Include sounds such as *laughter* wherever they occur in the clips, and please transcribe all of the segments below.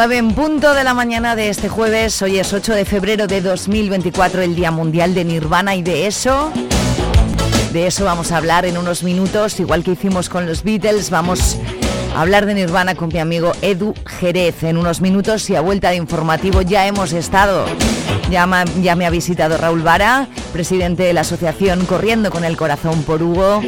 9 en punto de la mañana de este jueves, hoy es 8 de febrero de 2024, el Día Mundial de Nirvana y de eso, de eso vamos a hablar en unos minutos, igual que hicimos con los Beatles, vamos a hablar de Nirvana con mi amigo Edu Jerez en unos minutos. Y a vuelta de informativo ya hemos estado. Ya me, ha visitado Raúl Vara, presidente de la asociación Corriendo con el Corazón por Hugo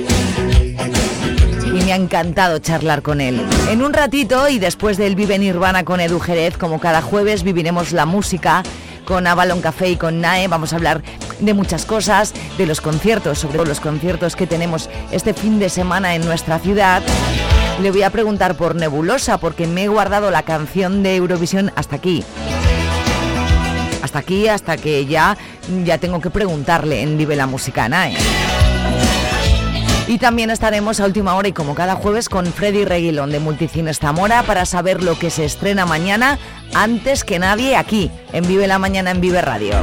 ha encantado charlar con él. En un ratito y después del Vive Nirvana con Edu Jerez, como cada jueves, viviremos la música con Avalon Café y con NAE. Vamos a hablar de muchas cosas, de los conciertos, sobre todo los conciertos que tenemos este fin de semana en nuestra ciudad. Le voy a preguntar por Nebulosa porque me he guardado la canción de Eurovisión hasta aquí. Hasta aquí, hasta que ya, ya tengo que preguntarle en Vive la Música NAE. Y también estaremos a última hora y como cada jueves con Freddy Reguilón de Multicines Zamora para saber lo que se estrena mañana antes que nadie aquí en Vive la Mañana en Vive Radio.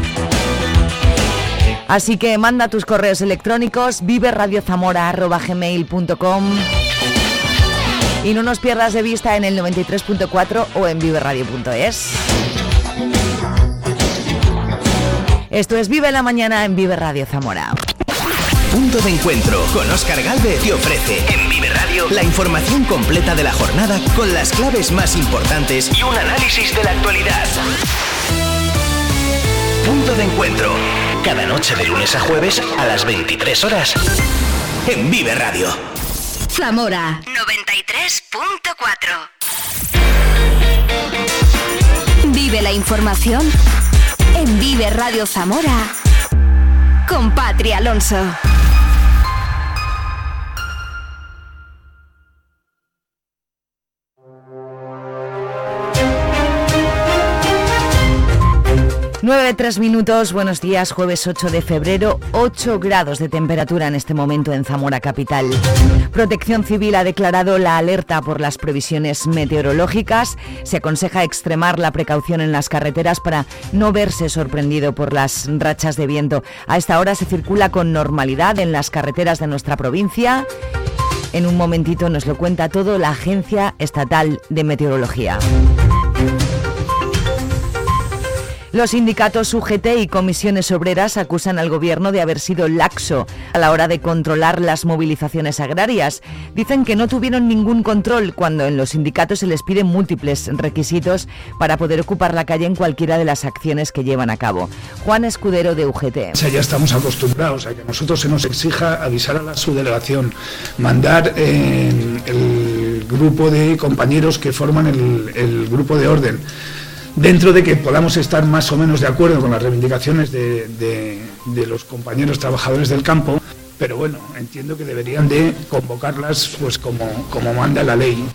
Así que manda tus correos electrónicos viveradiozamora.gmail.com y no nos pierdas de vista en el 93.4 o en viveradio.es. Esto es Vive la Mañana en Vive Radio Zamora. Punto de encuentro con Oscar Galvez te ofrece en Vive Radio la información completa de la jornada con las claves más importantes y un análisis de la actualidad. Punto de encuentro. Cada noche de lunes a jueves a las 23 horas en Vive Radio. Zamora 93.4 Vive la información en Vive Radio Zamora con Patria Alonso. 9, 3 minutos, buenos días, jueves 8 de febrero, 8 grados de temperatura en este momento en Zamora Capital. Protección Civil ha declarado la alerta por las previsiones meteorológicas. Se aconseja extremar la precaución en las carreteras para no verse sorprendido por las rachas de viento. A esta hora se circula con normalidad en las carreteras de nuestra provincia. En un momentito nos lo cuenta todo la Agencia Estatal de Meteorología. Los sindicatos UGT y comisiones obreras acusan al gobierno de haber sido laxo a la hora de controlar las movilizaciones agrarias. Dicen que no tuvieron ningún control cuando en los sindicatos se les piden múltiples requisitos para poder ocupar la calle en cualquiera de las acciones que llevan a cabo. Juan Escudero de UGT. O sea, ya estamos acostumbrados a que a nosotros se nos exija avisar a la subdelegación, mandar eh, el grupo de compañeros que forman el, el grupo de orden dentro de que podamos estar más o menos de acuerdo con las reivindicaciones de, los compañeros trabajadores del campo, pero bueno, entiendo que deberían de convocarlas pues como, como manda la ley.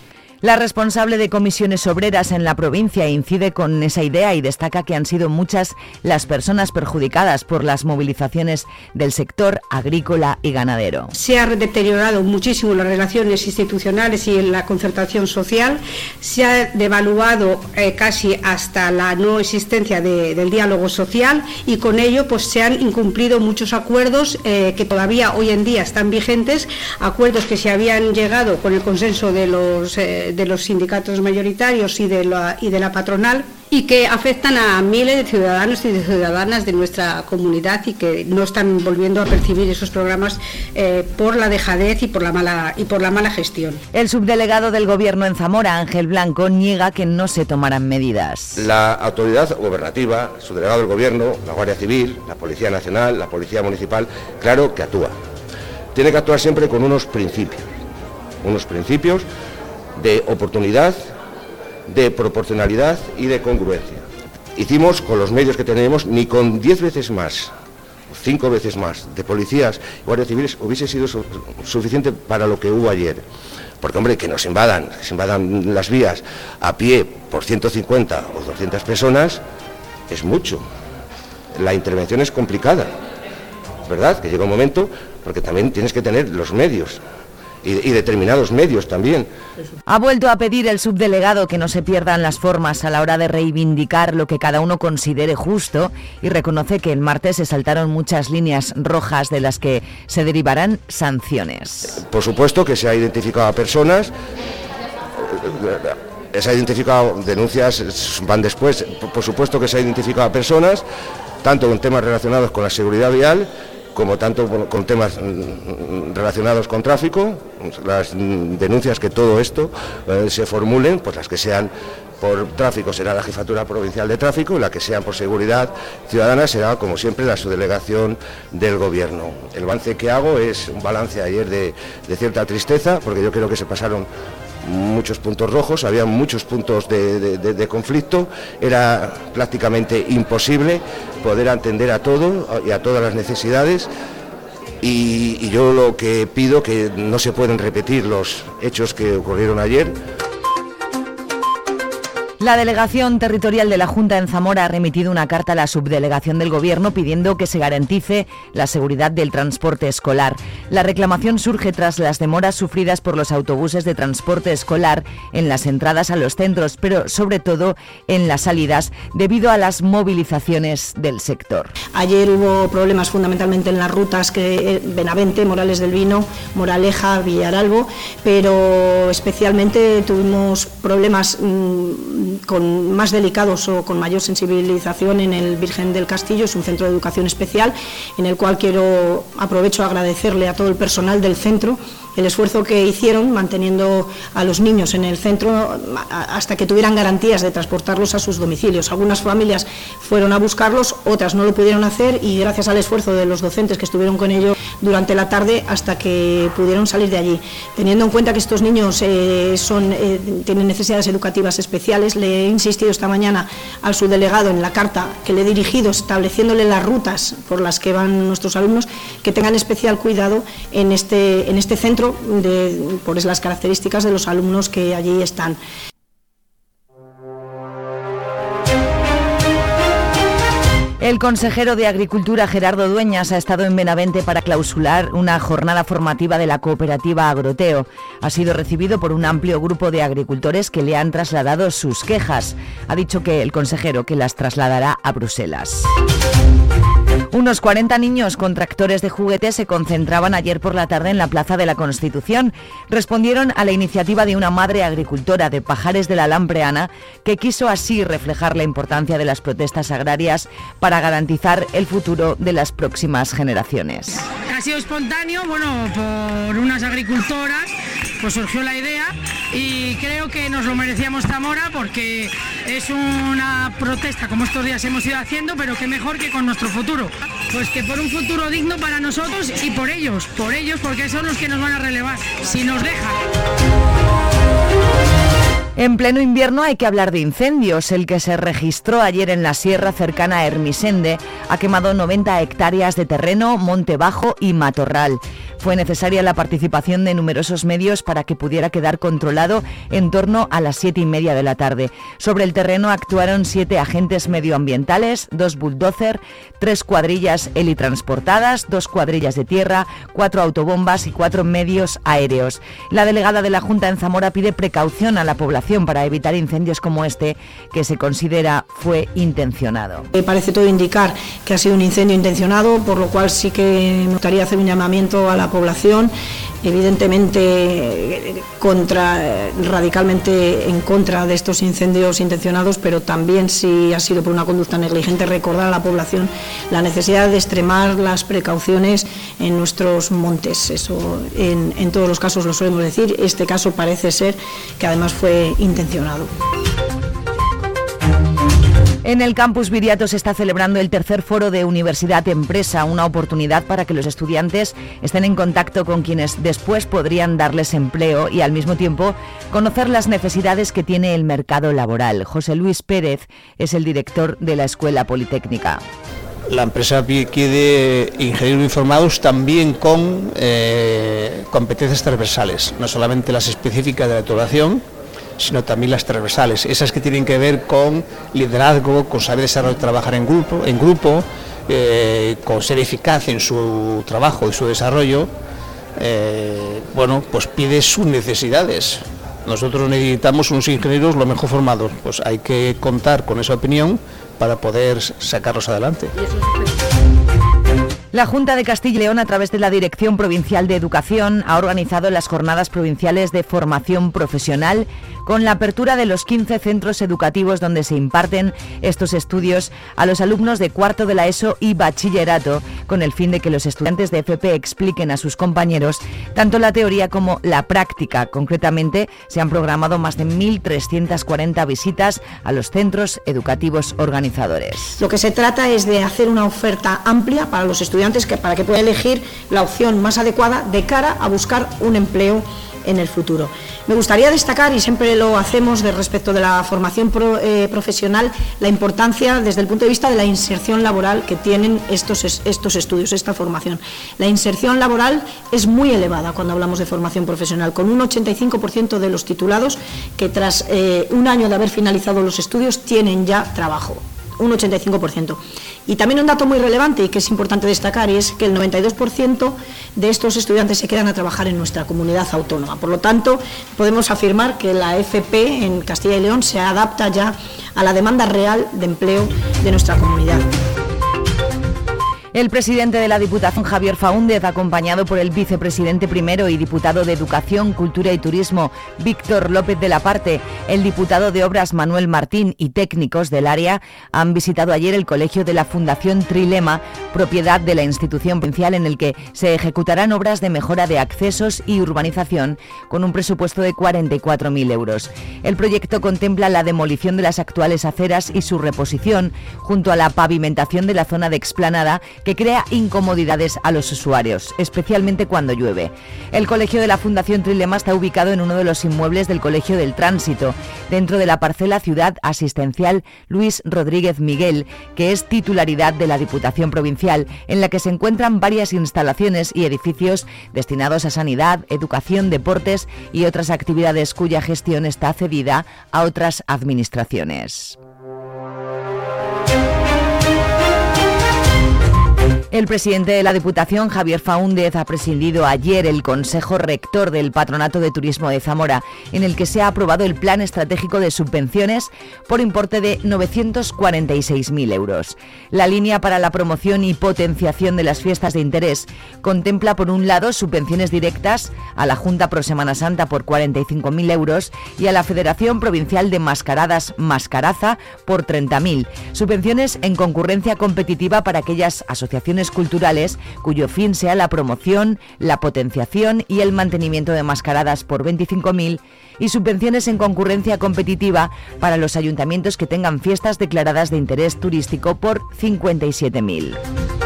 La responsable de comisiones obreras en la provincia incide con esa idea y destaca que han sido muchas las personas perjudicadas por las movilizaciones del sector agrícola y ganadero. Se han deteriorado muchísimo las relaciones institucionales y la concertación social, se ha devaluado eh, casi hasta la no existencia del diálogo social y con ello pues se han incumplido muchos acuerdos eh, que todavía hoy en día están vigentes, acuerdos que se habían llegado con el consenso de los eh, de los sindicatos mayoritarios y de, la, y de la patronal y que afectan a miles de ciudadanos y de ciudadanas de nuestra comunidad y que no están volviendo a percibir esos programas eh, por la dejadez y por la mala y por la mala gestión. El subdelegado del Gobierno en Zamora, Ángel Blanco, niega que no se tomarán medidas. La autoridad gobernativa, su delegado del Gobierno, la Guardia Civil, la Policía Nacional, la Policía Municipal, claro que actúa. Tiene que actuar siempre con unos principios, unos principios de oportunidad, de proporcionalidad y de congruencia. Hicimos con los medios que tenemos ni con diez veces más cinco veces más de policías y guardias civiles hubiese sido suficiente para lo que hubo ayer. Porque, hombre, que nos invadan, que se invadan las vías a pie por 150 o 200 personas, es mucho. La intervención es complicada, ¿verdad? Que llega un momento, porque también tienes que tener los medios y, determinados medios también. Ha vuelto a pedir el subdelegado que no se pierdan las formas a la hora de reivindicar lo que cada uno considere justo y reconoce que el martes se saltaron muchas líneas rojas de las que se derivarán sanciones. Por supuesto que se ha identificado a personas se ha identificado denuncias, van después, por supuesto que se ha identificado a personas, tanto con temas relacionados con la seguridad vial, como tanto con temas mm, relacionados con tráfico, las denuncias que todo esto eh, se formulen, pues las que sean por tráfico será la Jefatura Provincial de Tráfico y la que sean por seguridad ciudadana será, como siempre, la subdelegación del Gobierno. El balance que hago es un balance ayer de, cierta tristeza, porque yo creo que se pasaron muchos puntos rojos, había muchos puntos de, conflicto, era prácticamente imposible poder atender a todo y a todas las necesidades. Y, y yo lo que pido que no se pueden repetir los hechos que ocurrieron ayer. La delegación territorial de la Junta en Zamora ha remitido una carta a la subdelegación del Gobierno pidiendo que se garantice la seguridad del transporte escolar. La reclamación surge tras las demoras sufridas por los autobuses de transporte escolar en las entradas a los centros, pero sobre todo en las salidas, debido a las movilizaciones del sector. Ayer hubo problemas fundamentalmente en las rutas que eh, Benavente, Morales del Vino, Moraleja, Villaralbo, pero especialmente tuvimos problemas mm, con más delicados o con mayor sensibilización en el Virgen del Castillo, es un centro de educación especial en el cual quiero aprovecho agradecerle a todo el personal del centro el esfuerzo que hicieron manteniendo a los niños en el centro hasta que tuvieran garantías de transportarlos a sus domicilios. Algunas familias fueron a buscarlos, otras no lo pudieron hacer y gracias al esfuerzo de los docentes que estuvieron con ellos durante la tarde hasta que pudieron salir de allí. Teniendo en cuenta que estos niños eh, son, eh, tienen necesidades educativas especiales, le he insistido esta mañana al subdelegado en la carta que le he dirigido estableciéndole las rutas por las que van nuestros alumnos que tengan especial cuidado en este, en este centro por las características de los alumnos que allí están. El consejero de Agricultura Gerardo Dueñas ha estado en Benavente para clausular una jornada formativa de la cooperativa Agroteo. Ha sido recibido por un amplio grupo de agricultores que le han trasladado sus quejas. Ha dicho que el consejero que las trasladará a Bruselas. Unos 40 niños con tractores de juguete se concentraban ayer por la tarde en la Plaza de la Constitución. Respondieron a la iniciativa de una madre agricultora de Pajares de la Lampreana que quiso así reflejar la importancia de las protestas agrarias para garantizar el futuro de las próximas generaciones. Ha sido espontáneo, bueno, por unas agricultoras, pues surgió la idea y creo que nos lo merecíamos Zamora porque es una protesta como estos días hemos ido haciendo, pero que mejor que con nuestro futuro. Pues que por un futuro digno para nosotros y por ellos, por ellos, porque son los que nos van a relevar, si nos dejan. En pleno invierno hay que hablar de incendios. El que se registró ayer en la sierra cercana a Hermisende ha quemado 90 hectáreas de terreno, monte bajo y matorral. Fue necesaria la participación de numerosos medios para que pudiera quedar controlado en torno a las siete y media de la tarde. Sobre el terreno actuaron siete agentes medioambientales, dos bulldozer, tres cuadrillas helitransportadas, dos cuadrillas de tierra, cuatro autobombas y cuatro medios aéreos. La delegada de la Junta en Zamora pide precaución a la población para evitar incendios como este, que se considera fue intencionado. Parece todo indicar que ha sido un incendio intencionado, por lo cual sí que me gustaría hacer un llamamiento a la población, evidentemente contra, radicalmente en contra de estos incendios intencionados, pero también si ha sido por una conducta negligente, recordar a la población la necesidad de extremar las precauciones en nuestros montes. Eso en, en todos los casos lo solemos decir. Este caso parece ser que además fue intencionado. En el campus Viriato se está celebrando el tercer foro de Universidad Empresa, una oportunidad para que los estudiantes estén en contacto con quienes después podrían darles empleo y al mismo tiempo conocer las necesidades que tiene el mercado laboral. José Luis Pérez es el director de la Escuela Politécnica. la empresa quiere ingenieros informados también con eh, competencias transversales, no solamente las específicas de la titulación, sino también las transversales, esas que tienen que ver con liderazgo, con saber desarrollar, trabajar en grupo, en grupo eh, con ser eficaz en su trabajo y su desarrollo, eh, bueno, pues pide sus necesidades. Nosotros necesitamos unos ingenieros lo mejor formados, pues hay que contar con esa opinión para poder sacarlos adelante. La Junta de Castilla y León, a través de la Dirección Provincial de Educación, ha organizado las jornadas provinciales de formación profesional con la apertura de los 15 centros educativos donde se imparten estos estudios a los alumnos de cuarto de la ESO y bachillerato, con el fin de que los estudiantes de FP expliquen a sus compañeros tanto la teoría como la práctica. Concretamente, se han programado más de 1.340 visitas a los centros educativos organizadores. Lo que se trata es de hacer una oferta amplia para los estudiantes que, para que puedan elegir la opción más adecuada de cara a buscar un empleo en el futuro. Me gustaría destacar, y siempre lo hacemos de respecto de la formación eh, profesional, la importancia desde el punto de vista de la inserción laboral que tienen estos, estos estudios, esta formación. La inserción laboral es muy elevada cuando hablamos de formación profesional, con un 85% de los titulados que tras eh, un año de haber finalizado los estudios tienen ya trabajo un 85%. Y también un dato muy relevante y que es importante destacar es que el 92% de estos estudiantes se quedan a trabajar en nuestra comunidad autónoma. Por lo tanto, podemos afirmar que la FP en Castilla y León se adapta ya a la demanda real de empleo de nuestra comunidad. El presidente de la Diputación, Javier Faúndez, acompañado por el vicepresidente primero y diputado de Educación, Cultura y Turismo, Víctor López de la Parte, el diputado de Obras, Manuel Martín, y técnicos del área, han visitado ayer el colegio de la Fundación Trilema, propiedad de la institución provincial en el que se ejecutarán obras de mejora de accesos y urbanización con un presupuesto de 44.000 euros. El proyecto contempla la demolición de las actuales aceras y su reposición, junto a la pavimentación de la zona de explanada que crea incomodidades a los usuarios, especialmente cuando llueve. El colegio de la Fundación Trilema está ubicado en uno de los inmuebles del Colegio del Tránsito, dentro de la parcela Ciudad Asistencial Luis Rodríguez Miguel, que es titularidad de la Diputación Provincial, en la que se encuentran varias instalaciones y edificios destinados a sanidad, educación, deportes y otras actividades cuya gestión está cedida a otras administraciones. El presidente de la Diputación, Javier Faúndez, ha presidido ayer el Consejo Rector del Patronato de Turismo de Zamora, en el que se ha aprobado el Plan Estratégico de Subvenciones por importe de 946.000 euros. La línea para la promoción y potenciación de las fiestas de interés contempla, por un lado, subvenciones directas a la Junta Pro Semana Santa por 45.000 euros y a la Federación Provincial de Mascaradas Mascaraza por 30.000. Subvenciones en concurrencia competitiva para aquellas asociaciones culturales cuyo fin sea la promoción, la potenciación y el mantenimiento de mascaradas por 25.000 y subvenciones en concurrencia competitiva para los ayuntamientos que tengan fiestas declaradas de interés turístico por 57.000.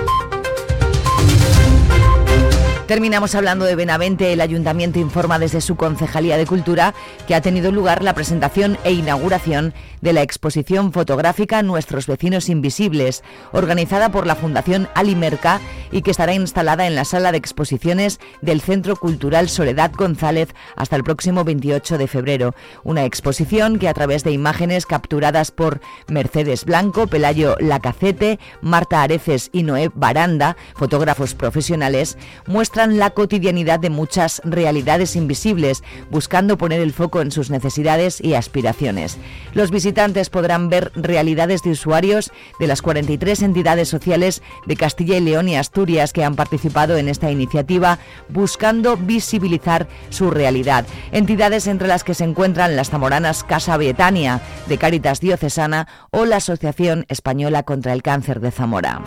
Terminamos hablando de Benavente. El ayuntamiento informa desde su Concejalía de Cultura que ha tenido lugar la presentación e inauguración de la exposición fotográfica Nuestros vecinos invisibles, organizada por la Fundación Alimerca y que estará instalada en la sala de exposiciones del Centro Cultural Soledad González hasta el próximo 28 de febrero. Una exposición que a través de imágenes capturadas por Mercedes Blanco, Pelayo Lacacete, Marta Areces y Noé Baranda, fotógrafos profesionales, muestra la cotidianidad de muchas realidades invisibles, buscando poner el foco en sus necesidades y aspiraciones. Los visitantes podrán ver realidades de usuarios de las 43 entidades sociales de Castilla y León y Asturias que han participado en esta iniciativa, buscando visibilizar su realidad. Entidades entre las que se encuentran las zamoranas Casa Betania, de Cáritas Diocesana o la Asociación Española contra el Cáncer de Zamora.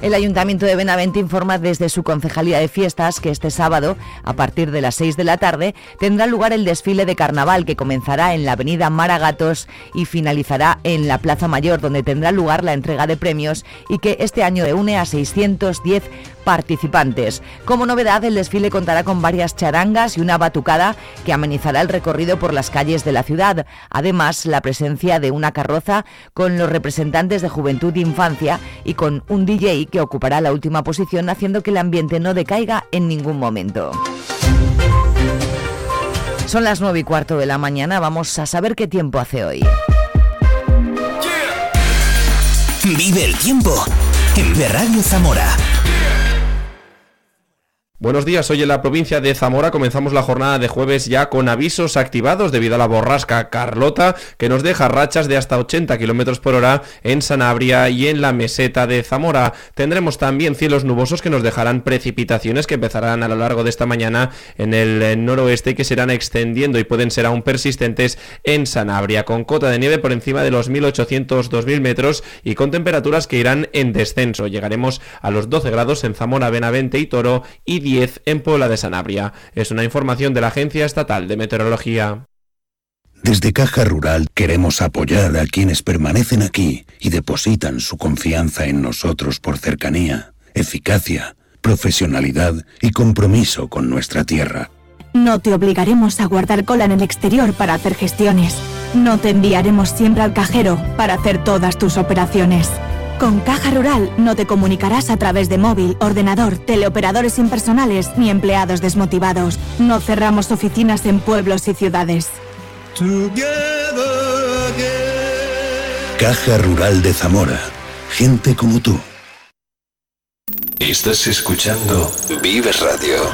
El Ayuntamiento de Benavente informa desde su Concejalía de Fiestas que este sábado, a partir de las 6 de la tarde, tendrá lugar el desfile de carnaval que comenzará en la avenida Maragatos y finalizará en la Plaza Mayor, donde tendrá lugar la entrega de premios y que este año reúne a 610 participantes. Como novedad, el desfile contará con varias charangas y una batucada que amenizará el recorrido por las calles de la ciudad. Además, la presencia de una carroza con los representantes de Juventud e Infancia y con un DJ que ocupará la última posición haciendo que el ambiente no decaiga en ningún momento. Son las 9 y cuarto de la mañana, vamos a saber qué tiempo hace hoy. Vive el tiempo en Radio Zamora. Buenos días, hoy en la provincia de Zamora comenzamos la jornada de jueves ya con avisos activados debido a la borrasca Carlota que nos deja rachas de hasta 80 km por hora en Sanabria y en la meseta de Zamora. Tendremos también cielos nubosos que nos dejarán precipitaciones que empezarán a lo largo de esta mañana en el noroeste que serán extendiendo y pueden ser aún persistentes en Sanabria con cota de nieve por encima de los 1800-2000 metros y con temperaturas que irán en descenso. Llegaremos a los 12 grados en Zamora, Benavente y Toro y 10 en Puebla de Sanabria. Es una información de la Agencia Estatal de Meteorología. Desde Caja Rural queremos apoyar a quienes permanecen aquí y depositan su confianza en nosotros por cercanía, eficacia, profesionalidad y compromiso con nuestra tierra. No te obligaremos a guardar cola en el exterior para hacer gestiones. No te enviaremos siempre al cajero para hacer todas tus operaciones. Con Caja Rural no te comunicarás a través de móvil, ordenador, teleoperadores impersonales ni empleados desmotivados. No cerramos oficinas en pueblos y ciudades. Caja Rural de Zamora. Gente como tú. Estás escuchando Vive Radio.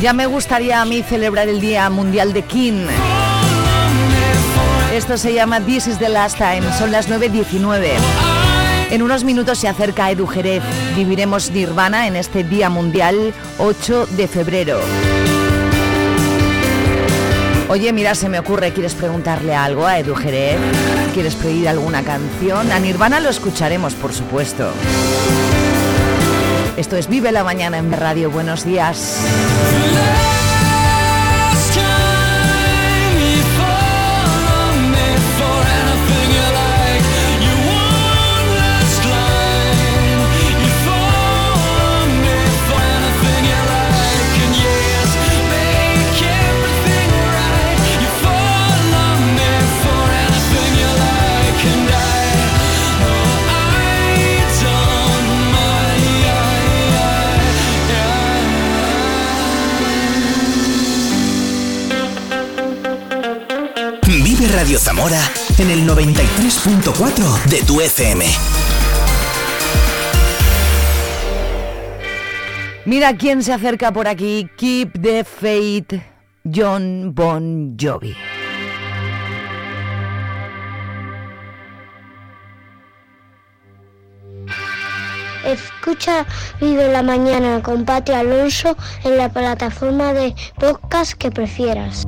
Ya me gustaría a mí celebrar el Día Mundial de King. Esto se llama This is the Last Time. Son las 9.19. En unos minutos se acerca Edu Jerez. Viviremos Nirvana en este Día Mundial 8 de febrero. Oye, mira, se me ocurre, ¿quieres preguntarle algo a Edu Jerez? ¿Quieres pedir alguna canción? A Nirvana lo escucharemos, por supuesto. Esto es Vive la Mañana en Radio. Buenos días. Radio Zamora en el 93.4 de tu FM. Mira quién se acerca por aquí. Keep the faith, John Bon Jovi. Escucha Vive la Mañana con Pati Alonso en la plataforma de podcast que prefieras.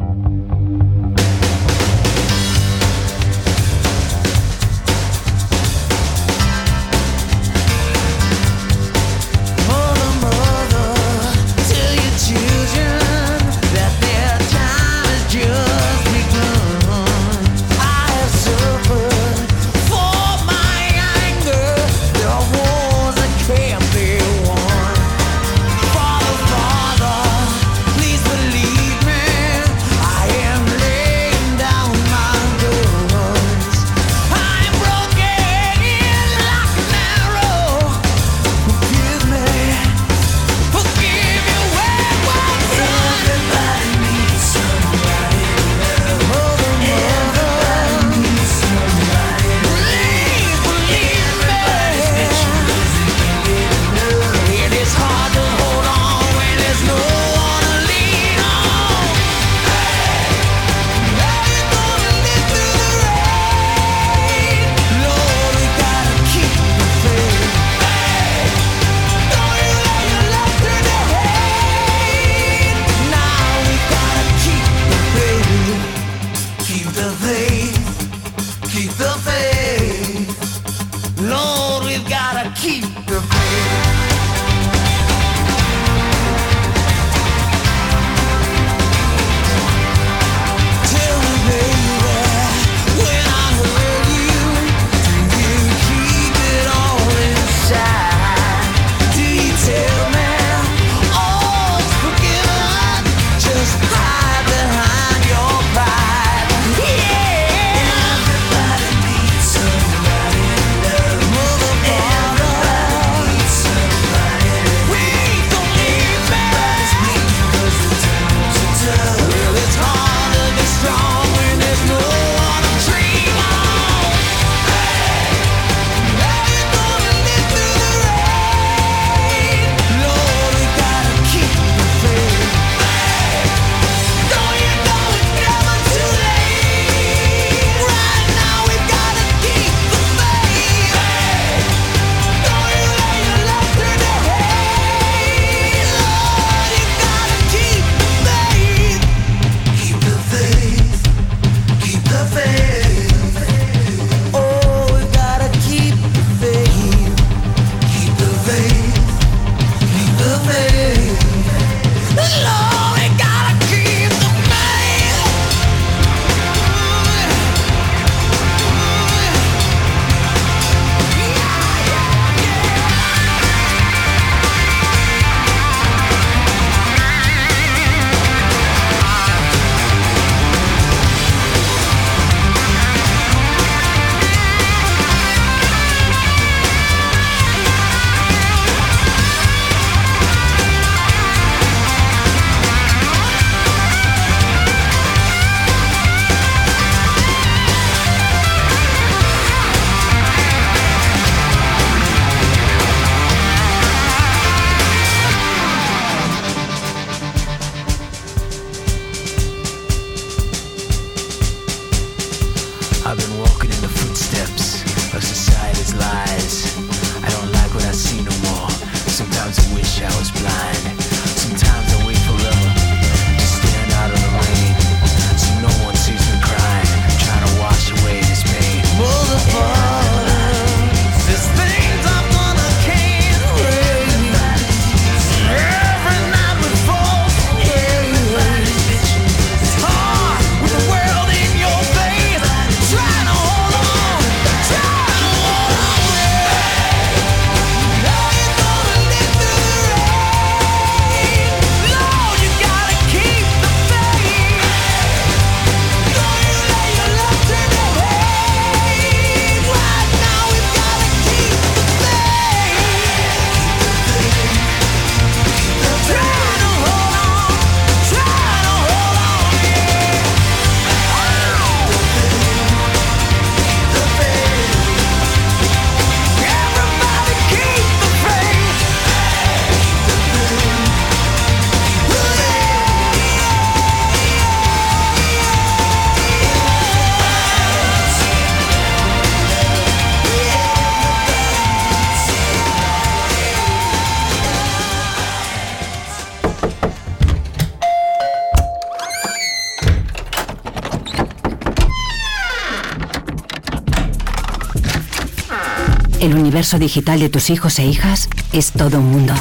Universo digital de tus hijos e hijas es todo un mundo.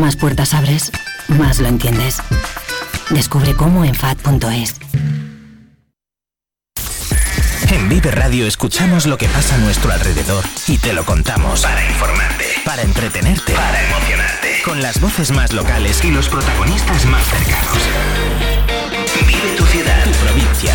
Más puertas abres, más lo entiendes. Descubre cómo en FAD.es. En Vive Radio escuchamos lo que pasa a nuestro alrededor y te lo contamos. Para informarte, para entretenerte, para emocionarte. Con las voces más locales y los protagonistas más cercanos. Vive tu ciudad, tu provincia.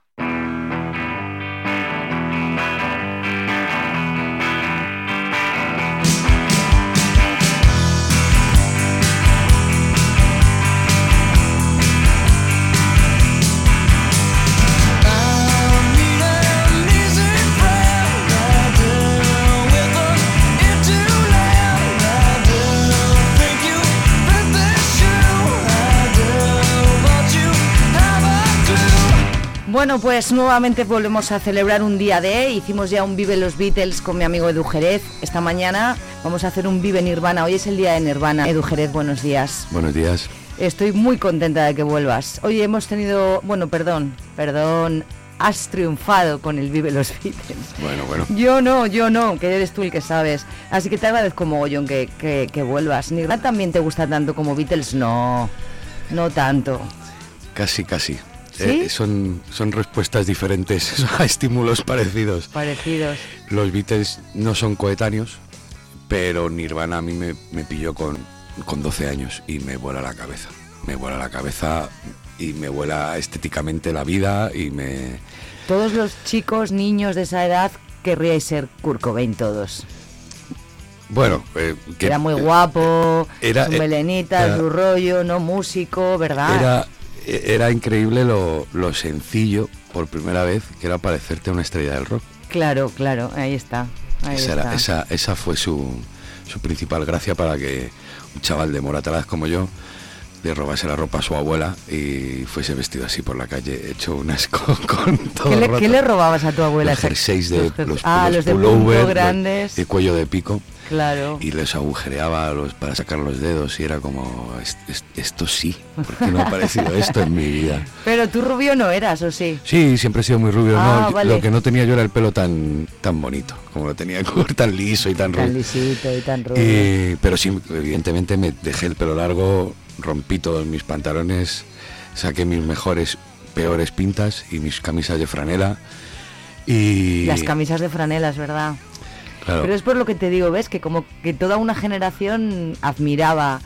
Bueno, pues nuevamente volvemos a celebrar un día de. Hicimos ya un Vive los Beatles con mi amigo Edu Jerez. Esta mañana vamos a hacer un Vive Nirvana. Hoy es el día de Nirvana. Edu Jerez, buenos días. Buenos días. Estoy muy contenta de que vuelvas. Hoy hemos tenido, bueno, perdón, perdón, has triunfado con el Vive los Beatles. Bueno, bueno. Yo no, yo no, que eres tú el que sabes. Así que te agradezco mogollón que, que, que vuelvas. ¿Nirvana también te gusta tanto como Beatles? No, no tanto. Casi, casi. ¿Sí? Eh, son, son respuestas diferentes *laughs* a estímulos parecidos. Parecidos. Los Beatles no son coetáneos, pero Nirvana a mí me, me pilló con, con 12 años y me vuela la cabeza. Me vuela la cabeza y me vuela estéticamente la vida y me... Todos los chicos, niños de esa edad querríais ser Kurt Cobain todos. Bueno, eh, que- Era muy eh, guapo, era- su melenita, era- su rollo, no músico, ¿verdad? Era, era increíble lo, lo sencillo, por primera vez, que era parecerte a una estrella del rock. Claro, claro, ahí está. Ahí Esa, era- esa, esa fue su, su principal gracia para que un chaval de Moratalaz como yo le robase la ropa a su abuela y fuese vestido así por la calle, hecho un asco *laughs* con todo ¿Qué le, roto. qué le robabas a tu abuela? Los jerseys de Los ah, los los de pullover, punto de- grandes. de cuello de pico Claro. y les agujereaba los, para sacar los dedos y era como "Es- es- esto sí, ¿por qué no ha aparecido *laughs* esto en mi vida? Pero tú rubio no eras, ¿o sí? Sí, siempre he sido muy rubio. Ah, no, vale. Lo que no tenía yo era el pelo tan, tan bonito, como lo tenía *laughs* tan liso y tan Tan rubio. lisito y tan rubio. Y- pero sí, evidentemente me dejé el pelo largo, rompí todos mis pantalones, saqué mis mejores, peores pintas y mis camisas de franela. Y Las camisas de franelas, ¿verdad? claro, Pero es por lo que te digo, ¿ves? Que como que toda una generación admiraba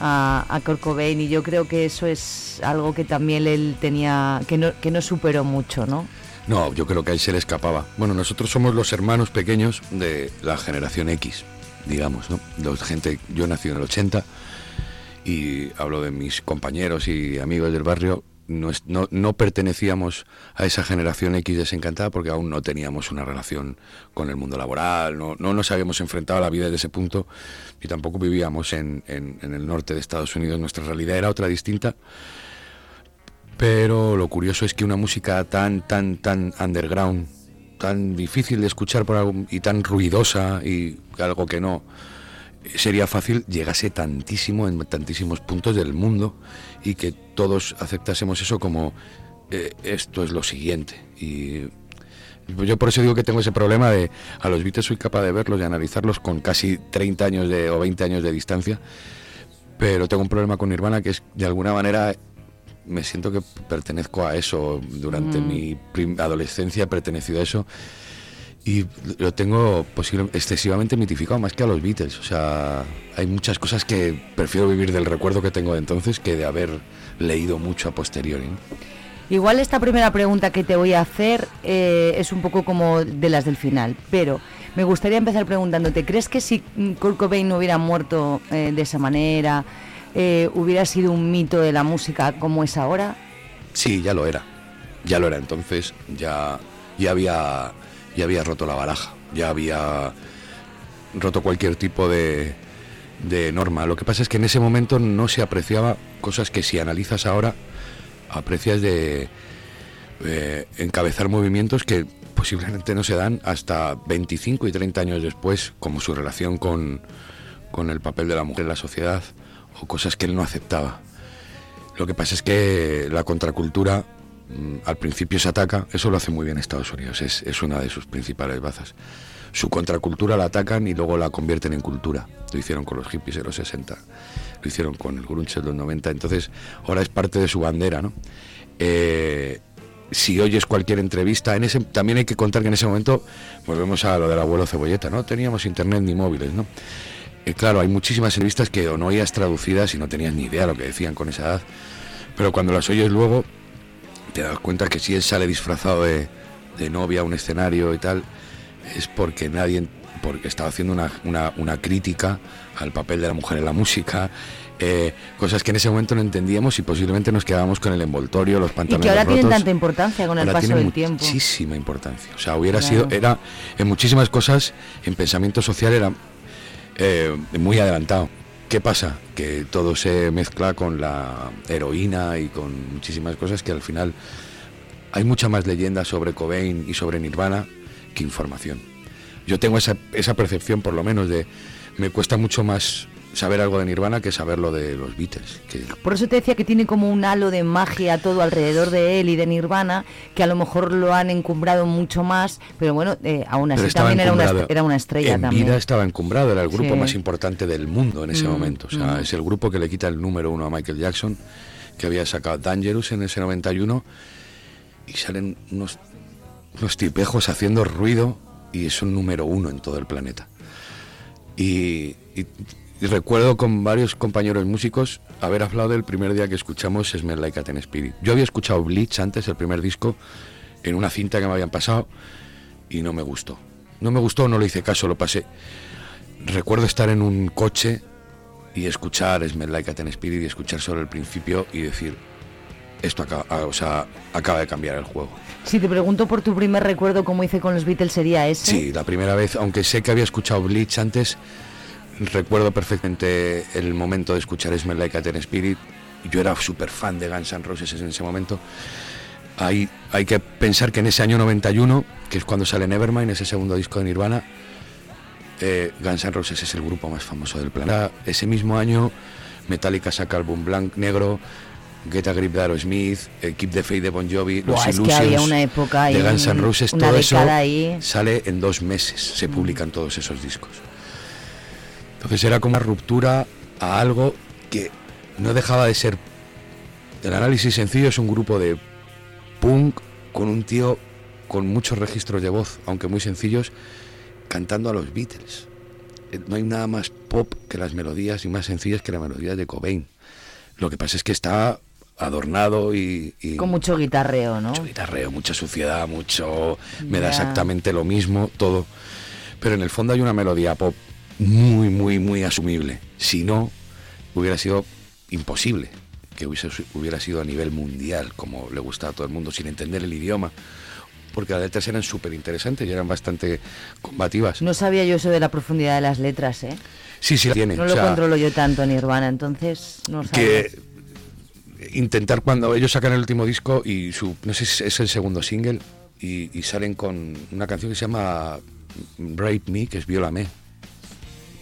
a, a Kurt Cobain y yo creo que eso es algo que también él tenía, que no, que no superó mucho, ¿no? no, yo creo que a él se le escapaba. Bueno, nosotros somos los hermanos pequeños de la generación X, digamos, ¿no? Los gente, yo nací en el 80 y hablo de mis compañeros y amigos del barrio, no, no, no pertenecíamos a esa generación X desencantada porque aún no teníamos una relación con el mundo laboral, no, no nos habíamos enfrentado a la vida desde ese punto y tampoco vivíamos en, en- en el norte de Estados Unidos, nuestra realidad era otra distinta. Pero lo curioso es que una música tan, tan, tan underground, tan difícil de escuchar por algo, y tan ruidosa y algo que no sería fácil llegase tantísimo en tantísimos puntos del mundo y que todos aceptásemos eso como eh, esto es lo siguiente y yo por eso digo que tengo ese problema de a los Beatles soy capaz de verlos y analizarlos con casi 30 años de, o 20 años de distancia pero tengo un problema con Nirvana que es de alguna manera me siento que pertenezco a eso durante Mm. mi adolescencia he pertenecido a eso y lo tengo posible, excesivamente mitificado más que a los Beatles. O sea, hay muchas cosas que prefiero vivir del recuerdo que tengo de entonces que de haber leído mucho a posteriori. Igual esta primera pregunta que te voy a hacer eh, es un poco como de las del final, pero me gustaría empezar preguntándote, ¿crees que si Kurt Cobain no hubiera muerto eh, de esa manera, eh, hubiera sido un mito de la música como es ahora? Sí, ya lo era. Ya lo era entonces. Ya, ya, había, ya había roto la baraja. Ya había roto cualquier tipo de, de norma. Lo que pasa es que en ese momento no se apreciaba cosas que si analizas ahora aprecias de eh, encabezar movimientos que posiblemente no se dan hasta 25 y 30 años después, como su relación con, con el papel de la mujer en la sociedad o cosas que él no aceptaba. Lo que pasa es que la contracultura al principio se ataca, eso lo hace muy bien Estados Unidos, es, una de sus principales bazas. Su contracultura la atacan y luego la convierten en cultura. Lo hicieron con los hippies de los 60, lo hicieron con el grunge de los 90, entonces ahora es parte de su bandera, ¿no? Eh, si oyes cualquier entrevista, también hay que contar que en ese momento, volvemos a lo del abuelo cebolleta, no teníamos internet ni móviles, ¿no? Eh, claro, hay muchísimas entrevistas que o no oías traducidas y no tenías ni idea lo que decían con esa edad, pero cuando las oyes luego te das cuenta que si él sale disfrazado de, de novia a un escenario y tal, es porque nadie, porque estaba haciendo una, una, una crítica al papel de la mujer en la música, eh, cosas que en ese momento no entendíamos y posiblemente nos quedábamos con el envoltorio, los Y pantalones que ahora tienen rotos. tanta importancia con el Ahora paso del tiempo. Muchísima importancia. O sea, hubiera Claro. sido, era en muchísimas cosas, en pensamiento social era eh, muy adelantado. ¿Qué pasa? Que todo se mezcla con la heroína y con muchísimas cosas que al final hay mucha más leyenda sobre Cobain y sobre Nirvana que información. Yo tengo esa, esa percepción por lo menos de me cuesta mucho más saber algo de Nirvana que saberlo de los Beatles. Que Por eso te decía que tiene como un halo de magia todo alrededor de él y de Nirvana, que a lo mejor lo han encumbrado mucho más, pero bueno, eh, aún así también era una, era una estrella en también. vida estaba encumbrado, era el grupo Sí. más importante del mundo en ese Mm, momento. O sea, mm. es el grupo que le quita el número uno a Michael Jackson, que había sacado Dangerous en ese 91, y salen unos, unos tipejos haciendo ruido y es un número uno en todo el planeta. Y, y- y recuerdo con varios compañeros músicos haber hablado del primer día que escuchamos Smell Like a Teen Spirit. Yo había escuchado Bleach antes, el primer disco, en una cinta que me habían pasado y no me gustó. No me gustó, no le hice caso, lo pasé. Recuerdo estar en un coche y escuchar Smell Like a Teen Spirit y escuchar solo el principio y decir, esto acaba, ah, o sea, acaba de cambiar el juego. Si te pregunto por tu primer recuerdo, como hice con los Beatles, sería ese. Sí, la primera vez, aunque sé que había escuchado Bleach antes, recuerdo perfectamente el momento de escuchar Smell Like a Teen Spirit. Yo era súper fan de Guns N' Roses en ese momento. Hay, hay que pensar que en ese año 91, que es cuando sale Nevermind, ese segundo disco de Nirvana, eh, Guns N' Roses es el grupo más famoso del planeta. Ese mismo año, Metallica saca álbum Blanc Negro, Get a Grip de Aerosmith, eh, Keep the Faith de Bon Jovi, Los Buah, es que Illusions había una época de Guns N' Roses, todo eso ahí. sale en dos meses, se publican todos esos discos. Entonces era como una ruptura a algo que no dejaba de ser. El análisis sencillo es un grupo de punk con un tío con muchos registros de voz, aunque muy sencillos, cantando a los Beatles. Eh, No hay nada más pop que las melodías y más sencillas que las melodías de Cobain. Lo que pasa es que está adornado y, y Con mucho guitarreo, ¿no? mucho guitarreo, mucha suciedad, mucho... Me da exactamente lo mismo, todo. Pero en el fondo hay una melodía pop muy, muy, muy asumible. Si no, hubiera sido imposible que hubiese, hubiera sido a nivel mundial, como le gusta a todo el mundo, sin entender el idioma. Porque las letras eran súper interesantes y eran bastante combativas. No sabía yo eso de la profundidad de las letras, ¿eh? Sí, sí, tiene. No o lo sea, controlo yo tanto, Nirvana, entonces no sabía. que intentar cuando ellos sacan el último disco y su no sé si es el segundo single y, y salen con una canción que se llama Rape Me que es Viólame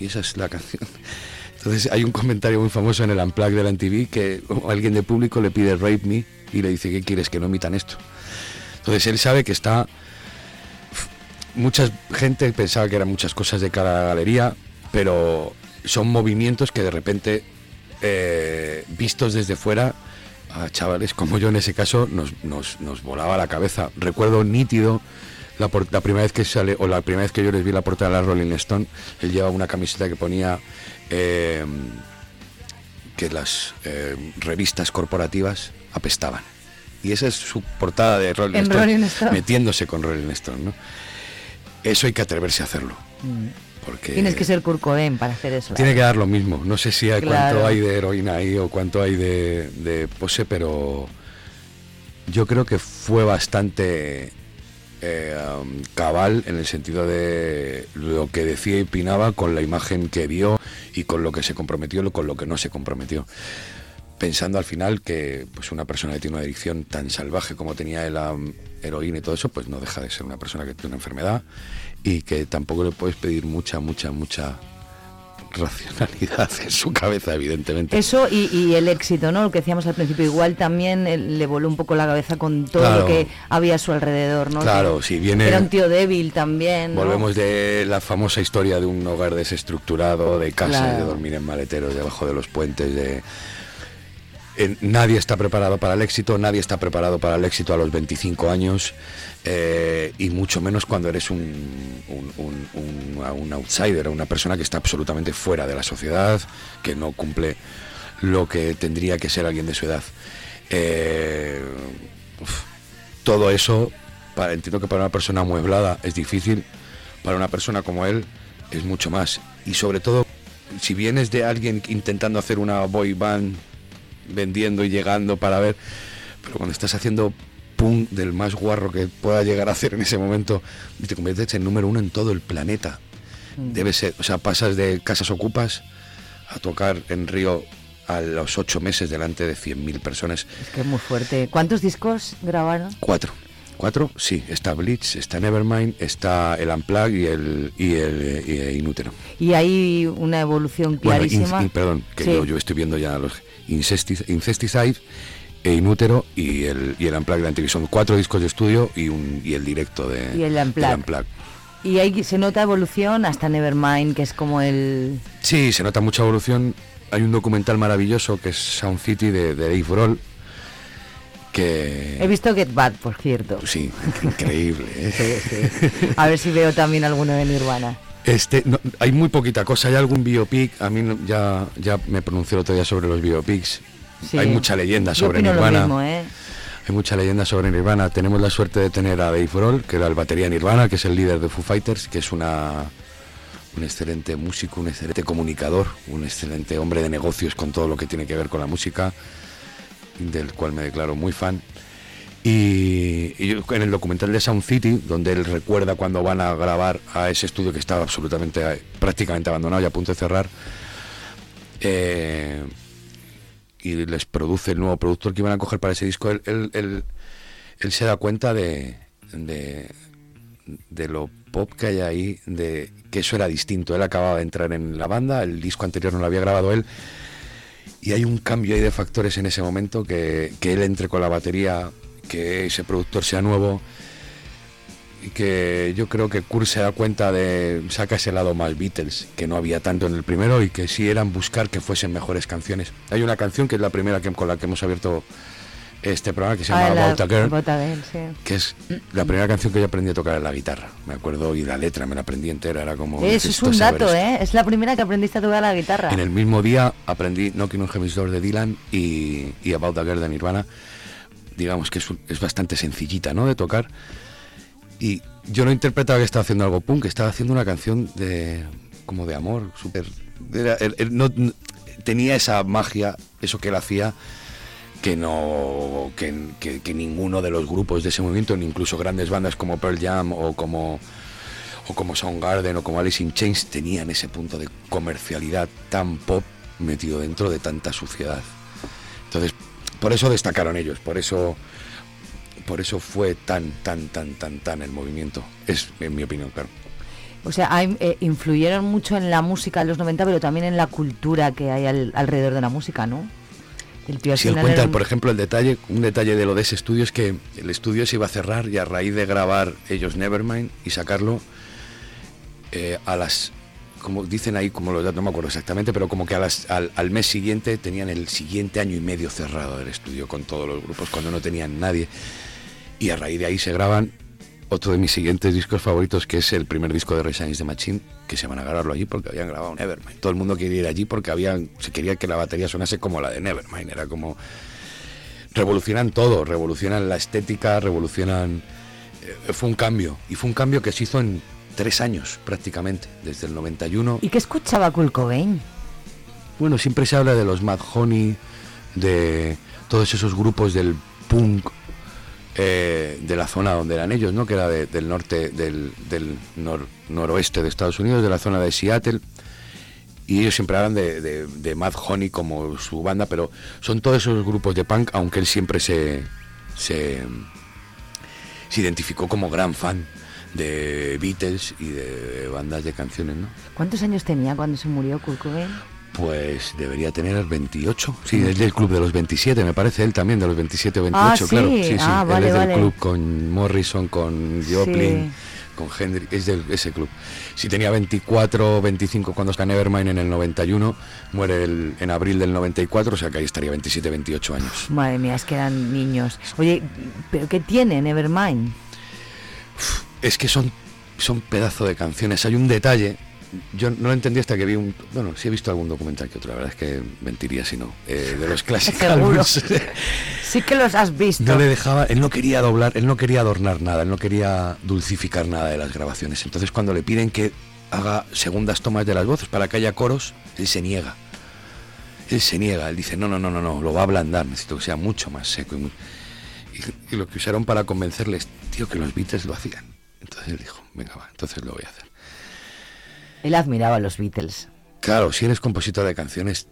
y esa es la canción entonces hay un comentario muy famoso en el Unplugged de la MTV que alguien de público le pide Rape Me y le dice ¿qué quieres? que no emitan esto entonces él sabe que está mucha gente pensaba que eran muchas cosas de cara a la galería, pero son movimientos que de repente, eh, vistos desde fuera, a chavales como yo en ese caso, nos, nos, nos volaba la cabeza. Recuerdo nítido la, la primera vez que sale, o la primera vez que yo les vi la portada de la Rolling Stone, él llevaba una camiseta que ponía eh, que las eh, revistas corporativas apestaban. Y esa es su portada de Rolling Stone, Rolling Stone. metiéndose con Rolling Stone, ¿no? Eso hay que atreverse a hacerlo. Porque Tienes que ser Kurt Cobain para hacer eso. tiene que dar lo mismo. No sé si hay Claro. cuánto hay de heroína ahí o cuánto hay de, de pose, pero yo creo que fue bastante eh, um, cabal en el sentido de lo que decía y opinaba con la imagen que dio y con lo que se comprometió y con lo que no se comprometió. pensando al final que pues una persona que tiene una adicción tan salvaje como tenía la heroína y todo eso, pues no deja de ser una persona que tiene una enfermedad y que tampoco le puedes pedir mucha, mucha, mucha racionalidad *laughs* en su cabeza, evidentemente. Eso y, y el éxito, ¿no? Lo que decíamos al principio, igual también eh, le voló un poco la cabeza con todo Claro. lo que había a su alrededor, ¿no? Claro, Que si viene- Era un tío débil también. ¿no? Volvemos de la famosa historia de un hogar desestructurado, de Claro. de dormir en maleteros debajo de los puentes, de... eh, nadie está preparado para el éxito, nadie está preparado para el éxito a los 25 años eh, y mucho menos cuando eres un, un, outsider, una persona que está absolutamente fuera de la sociedad, que no cumple lo que tendría que ser alguien de su edad. Eh, todo eso, para, entiendo que para una persona amueblada es difícil, para una persona como él es mucho más. Y sobre todo, si vienes de alguien intentando hacer una boy band, vendiendo y llegando para ver, pero cuando estás haciendo punk del más guarro que pueda llegar a hacer en ese momento, y te conviertes en número uno en todo el planeta. Debe ser, o sea, pasas de casas ocupas a tocar en Río a los ocho meses delante de 100.000 personas. Es que es muy fuerte. ¿Cuántos discos grabaron? Cuatro. ¿Cuatro? Sí, está Blitz, está Nevermind, está el Unplug y el, y el y el Inútero. Y hay una evolución Bueno, in- clarísima. in- perdón, que Sí. yo, yo estoy viendo ya los Incesticide, e Inútero y el, y el Unplug de Antigua. Son cuatro discos de estudio y, un, y el directo de, Y el Unplugged. Unplugged. Y ahí se nota evolución hasta Nevermind, que es como el... Sí, se nota mucha evolución. Hay un documental maravilloso que es Sound City de, de Dave Grohl, que... He visto Get Bad, por cierto. Sí, increíble. ¿eh? A ver si veo también alguno de Nirvana. Este, no, hay muy poquita cosa, hay algún biopic, a mí ya, ya me pronuncié el otro día sobre los biopics, Sí. hay mucha leyenda sobre Nirvana, mismo, ¿eh? hay mucha leyenda sobre Nirvana, tenemos la suerte de tener a Dave Grohl, que era el batería Nirvana, que es el líder de Foo Fighters, que es una, un excelente músico, un excelente comunicador, un excelente hombre de negocios con todo lo que tiene que ver con la música, del cual me declaro muy fan. Y, en el documental de Sound City, donde él recuerda cuando van a grabar a ese estudio que estaba absolutamente, eh, prácticamente abandonado y a punto de cerrar, eh, y les produce el nuevo productor que iban a coger para ese disco, él, él- él- él se da cuenta de, de, de lo pop que hay ahí, de que eso era distinto. Él acababa de entrar en la banda, el disco anterior no lo había grabado él, y hay un cambio ahí de factores en ese momento, que, que él entre con la batería, que ese productor sea nuevo, y que yo creo que Kurt se da cuenta de, saca ese lado más Beatles, que no había tanto en el primero, y que sí eran buscar que fuesen mejores canciones. Hay una canción que es la primera que, con la que hemos abierto este programa, que se llama Ah, About a Girl, sí. que es la primera canción que yo aprendí a tocar en la guitarra. Me acuerdo, y la letra me la aprendí entera, era como... Eso es un dato. ¿eh? Es la primera que aprendiste a tocar la guitarra. En el mismo día aprendí Knocking on Heaven's Door de Dylan y, y About a Girl de Nirvana. Digamos que es, un- es bastante sencillita, ¿no? De tocar. Y yo no interpretaba que estaba haciendo algo punk, estaba haciendo una canción de como de amor, súper... no- no- tenía esa magia, eso que él hacía, que no que, que- que ninguno de los grupos de ese movimiento, ni incluso grandes bandas como Pearl Jam o como o como Soundgarden o como Alice in Chains tenían ese punto de comercialidad tan pop metido dentro de tanta suciedad. Entonces, por eso destacaron ellos, por eso por eso fue tan tan tan tan tan el movimiento. Es en mi opinión, claro. O sea, hay- eh, influyeron mucho en la música de los 90, pero también en la cultura que hay al- alrededor de la música, ¿no? El tío Si él cuenta, un- por ejemplo, el detalle, un detalle de lo de ese estudio es que el estudio se iba a cerrar y a raíz de grabar ellos Nevermind y sacarlo eh, a las, como dicen ahí, como datos, no me acuerdo exactamente, pero como que al, al mes siguiente tenían el siguiente año y medio cerrado el estudio con todos los grupos cuando no tenían nadie. Y a raíz de ahí se graban otro de mis siguientes discos favoritos, que es el primer disco de Against the Machine, que se van a grabarlo allí porque habían grabado Nevermind. Todo el mundo quería ir allí porque habían, se quería que la batería sonase como la de Nevermind. Era como... Revolucionan todo, revolucionan la estética, revolucionan... eh, fue un cambio, y fue un cambio que se hizo en tres años prácticamente, desde el 91 ¿Y qué escuchaba Kurt Cobain? bueno, siempre se habla de los Mad Honey, de todos esos grupos del punk eh, de la zona donde eran ellos, ¿no? Que era de- del norte, del, del nor- noroeste de Estados Unidos, de la zona de Seattle. y ellos siempre hablan de, de, de Mad Honey como su banda, pero son todos esos grupos de punk, aunque él siempre se, se, se identificó como gran fan de Beatles y de bandas de canciones, ¿no? ¿Cuántos años tenía cuando se murió Kurt Cobain? Pues debería tener 28. Sí, es del club de los 27, me parece él también, de los 27 o 28, Ah, ¿sí? claro. Sí, sí, Ah, él vale, es del vale. club con Morrison, con Joplin, Sí. con Hendrix, es de ese club. Si tenía 24 o 25 cuando está Nevermind en el 91, muere el- en abril del 94, o sea que ahí estaría 27, 28 años. Madre mía, es que eran niños. Oye, ¿pero qué tiene Nevermind? Es que son, son pedazo de canciones. Hay un detalle, yo no lo entendí hasta que vi un... Bueno, sí he visto algún documental que otro, la verdad es que mentiría si no. eh, de los *laughs* clásicos. Seguro. *laughs* Sí que los has visto. No le dejaba, él no quería doblar, él no quería adornar nada, él no quería dulcificar nada de las grabaciones. Entonces cuando le piden que haga segundas tomas de las voces para que haya coros, él se niega. Él se niega, él dice, no, no, no, no, no, lo va a ablandar, necesito que sea mucho más seco. Y, muy- y- y lo que usaron para convencerles, tío, que los Beatles lo hacían. Entonces él dijo, venga, va, entonces lo voy a hacer. Él admiraba a los Beatles. Claro, si eres compositor de canciones,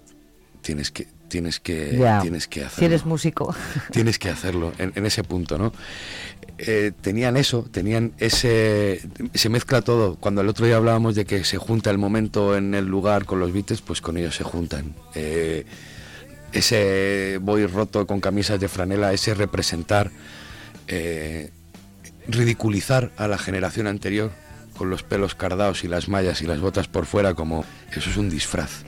tienes que, tienes que, tienes que hacerlo. Si eres músico. *laughs* Tienes que hacerlo en, en ese punto, ¿no? Eh, tenían eso, tenían ese... Se mezcla todo. Cuando el otro día hablábamos de que se junta el momento en el lugar con los Beatles, pues con ellos se juntan. Eh, ese voy roto con camisas de franela, ese representar, eh, ridiculizar a la generación anterior con los pelos cardados y las mallas y las botas por fuera como eso es un disfraz.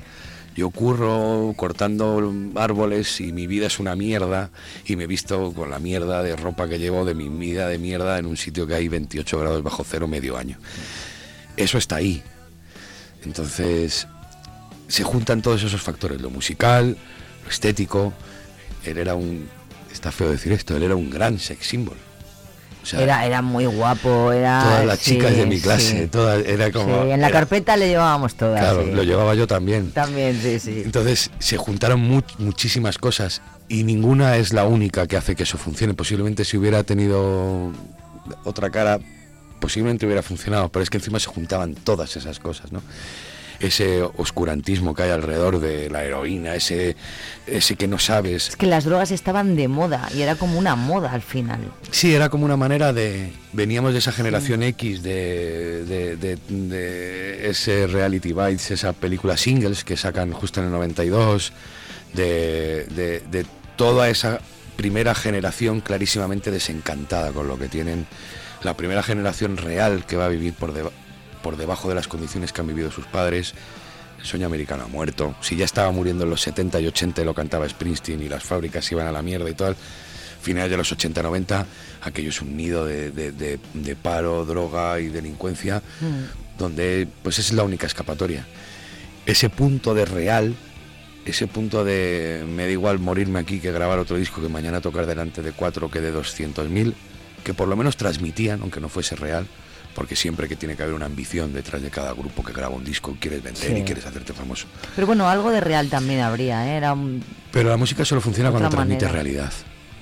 Yo curro cortando árboles y mi vida es una mierda y me he visto con la mierda de ropa que llevo de mi vida de mierda en un sitio que hay 28 grados bajo cero medio año. Eso está ahí. Entonces se juntan todos esos factores, lo musical, lo estético. Él era un, está feo decir esto, él era un gran sex symbol. O sea, era, era muy guapo, era... todas las sí, chicas de mi clase, sí. todas, era como... Sí, en la era- carpeta le llevábamos todas. Claro, lo llevaba yo también. También, sí, sí. Entonces se juntaron mu- muchísimas cosas y ninguna es la única que hace que eso funcione. Posiblemente si hubiera tenido otra cara, posiblemente hubiera funcionado, pero es que encima se juntaban todas esas cosas, ¿no? Ese oscurantismo que hay alrededor de la heroína, ese, ese que no sabes. Es que las drogas estaban de moda y era como una moda al final. Sí, era como una manera de... Veníamos de esa generación X, de, de, de- de ese Reality Bites, esa película Singles que sacan justo en el 92, de, de, toda esa primera generación clarísimamente desencantada con lo que tienen, la primera generación real que va a vivir por, deba- por debajo de las condiciones que han vivido sus padres. El sueño americano ha muerto. Si ya estaba muriendo en los 70 y 80 y lo cantaba Springsteen y las fábricas iban a la mierda y tal, finales de los 80-90, aquello es un nido de, de- de- de paro, droga y delincuencia, donde pues es la única escapatoria. Ese punto de real, ese punto de me da igual morirme aquí que grabar otro disco que mañana tocar delante de cuatro que de 200.000, que por lo menos transmitían, aunque no fuese real, porque siempre que tiene que haber una ambición detrás de cada grupo que graba un disco, quieres vender Sí. y quieres hacerte famoso. Pero bueno, algo de real también habría, ¿eh? Era un... Pero la música solo funciona cuando transmite manera. realidad.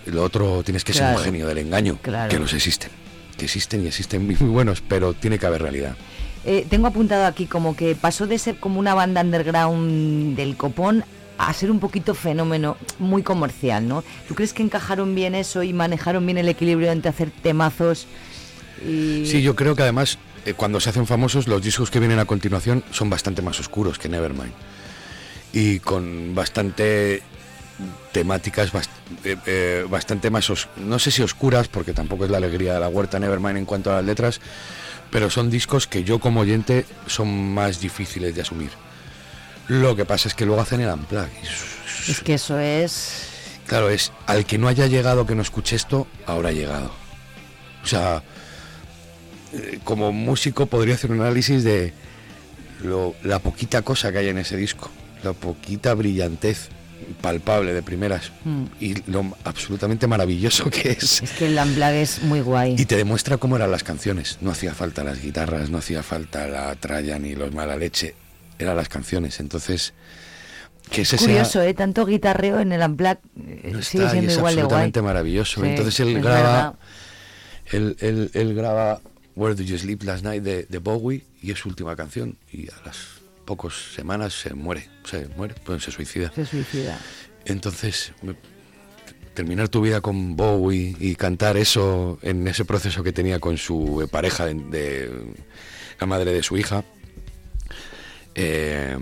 Lo otro tienes que ser un genio del engaño, Claro. que los existen. Que existen y existen muy buenos, pero tiene que haber realidad. Eh, tengo apuntado aquí como que pasó de ser como una banda underground del copón a ser un poquito fenómeno muy comercial, ¿no? ¿Tú crees que encajaron bien eso y manejaron bien el equilibrio entre hacer temazos y... Sí, yo creo que además eh, cuando se hacen famosos los discos que vienen a continuación son bastante más oscuros que Nevermind. Y con bastante temáticas bast- eh, eh, bastante más, os- no sé si oscuras, porque tampoco es la alegría de la huerta Nevermind en cuanto a las letras, pero son discos que yo como oyente son más difíciles de asumir. Lo que pasa es que luego hacen el unplug. Es que eso es... Claro, es al que no haya llegado que no escuche esto, ahora ha llegado. O sea, como músico podría hacer un análisis de lo- la poquita cosa que hay en ese disco, la poquita brillantez palpable de primeras Mm. y lo absolutamente maravilloso que es. Es que el unplug es muy guay. Y te demuestra cómo eran las canciones. No hacía falta las guitarras, no hacía falta la tralla ni los mala leche. Eran las canciones. Entonces, que sea- Curioso, ¿eh? Tanto guitarreo en el unplug eh, no sigue y siendo es igual de guay. absolutamente maravilloso. Sí, Entonces él es graba, él, él- él graba Where Do You Sleep Last Night de, de Bowie y es su última canción. Y a las pocas semanas se muere, se muere, pues se suicida. Se suicida. Entonces, me- terminar tu vida con Bowie y cantar eso en ese proceso que tenía con su pareja de, de- la madre de su hija, eh,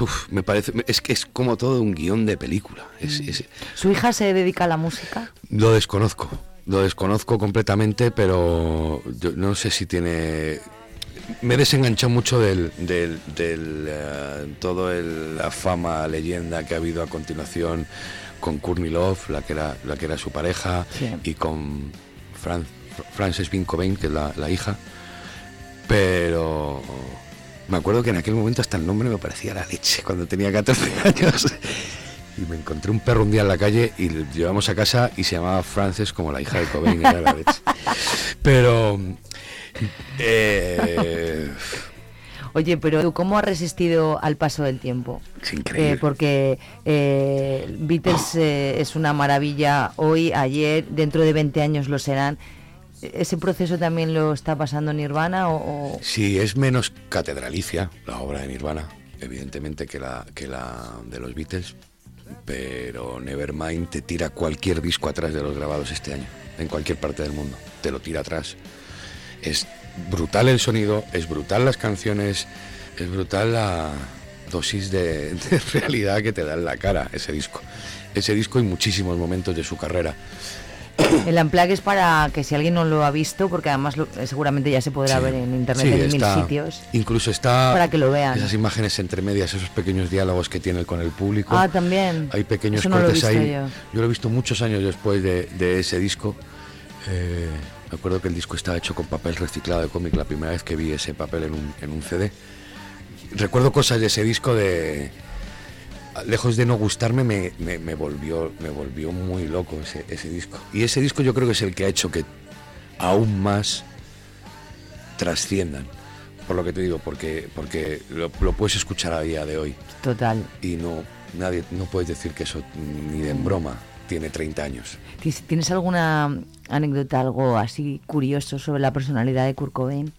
uf, me parece, es que es como todo un guion de película. Es- es- ¿Su hija se dedica a la música? lo desconozco, lo desconozco completamente, pero yo no sé si tiene... Me he desenganchado mucho del, del, del, eh, todo el- la fama, leyenda que ha habido a continuación con Courtney Love, la que era, la que era su pareja, Sí. y con Fran, Frances Bean Cobain, que es la, la hija. Pero me acuerdo que en aquel momento hasta el nombre me parecía la leche cuando tenía 14 años. Y me encontré un perro un día en la calle y lo llevamos a casa y se llamaba Frances como la hija de Cobain, era la leche. *laughs* Pero eh, Oye, pero ¿tú cómo has resistido al paso del tiempo? es increíble. Eh, porque eh, Beatles eh, es una maravilla hoy, ayer, dentro de 20 años lo serán. ¿Ese proceso también lo está pasando Nirvana o, o- Sí, es menos catedralicia la obra de Nirvana, evidentemente, que la, que la de los Beatles, pero Nevermind te tira cualquier disco atrás de los grabados este año, en cualquier parte del mundo, te lo tira atrás. Es brutal el sonido, es brutal las canciones, es brutal la dosis de, *laughs* realidad que te da en la cara ese disco. Ese disco y muchísimos momentos de su carrera. El Unplugged es para que si alguien no lo ha visto, porque además lo- eh, seguramente ya se podrá Sí. ver en internet Sí, en está- mil sitios. Incluso está Para que lo vean. esas imágenes entre medias, esos pequeños diálogos que tiene con el público. Ah, también. Hay pequeños no cortes ahí. yo. lo he visto muchos años después de, de ese disco. Eh, me acuerdo que el disco estaba hecho con papel reciclado de cómic la primera vez que vi ese papel en un, en un CD. Recuerdo cosas de ese disco de... Lejos de no gustarme, me, me- me volvió, me volvió muy loco ese, ese disco. Y ese disco yo creo que es el que ha hecho que aún más trasciendan. Por lo que te digo, porque, porque lo, lo puedes escuchar a día de hoy. Total. Y no, nadie, no puedes decir que eso ni de en broma tiene 30 años. ¿Tienes- ¿Tienes alguna anécdota, algo así curioso sobre la personalidad de Kurt Cobain?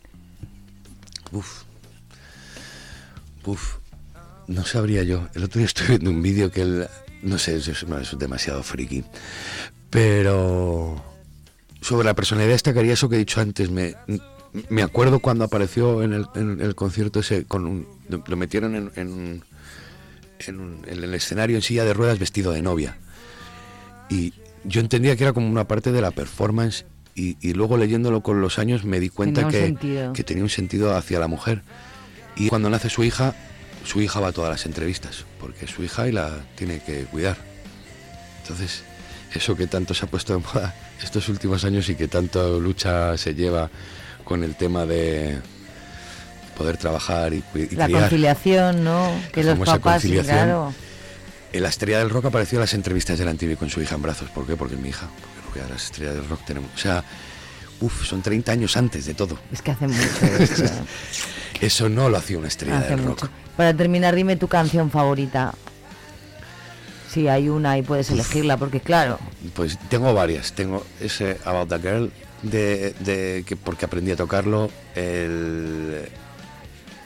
Uf. Uf. No sabría yo. El otro día estoy viendo un vídeo que él. No sé, eso es, no, eso es demasiado friki. Pero. Sobre la personalidad destacaría eso que he dicho antes. Me, me acuerdo cuando apareció en el, en el concierto ese. Con un- lo- metieron en, en, un- en el escenario en silla de ruedas vestido de novia. Y yo entendía que era como una parte de la performance. Y, y luego leyéndolo con los años me di cuenta que, que tenía un sentido hacia la mujer. Y cuando nace su hija, su hija va a todas las entrevistas, porque es su hija y la tiene que cuidar. Entonces, eso que tanto se ha puesto de moda estos últimos años y que tanto lucha se lleva con el tema de poder trabajar y, y La criar. conciliación, ¿no? Que La los papás, claro. En la estrella del rock apareció en las entrevistas de la TV con su hija en brazos. ¿Por qué? Porque es mi hija. Porque las estrellas del rock tenemos. O sea, uff, son 30 años antes de todo. Es que hace mucho. eso, *laughs* ¿eh? Eso no lo hacía una estrella Hace del mucho. rock. Para terminar, dime tu canción favorita. Si hay una y puedes elegirla, porque claro, Pues tengo varias. Tengo ese About the Girl, de, de que porque aprendí a tocarlo. El,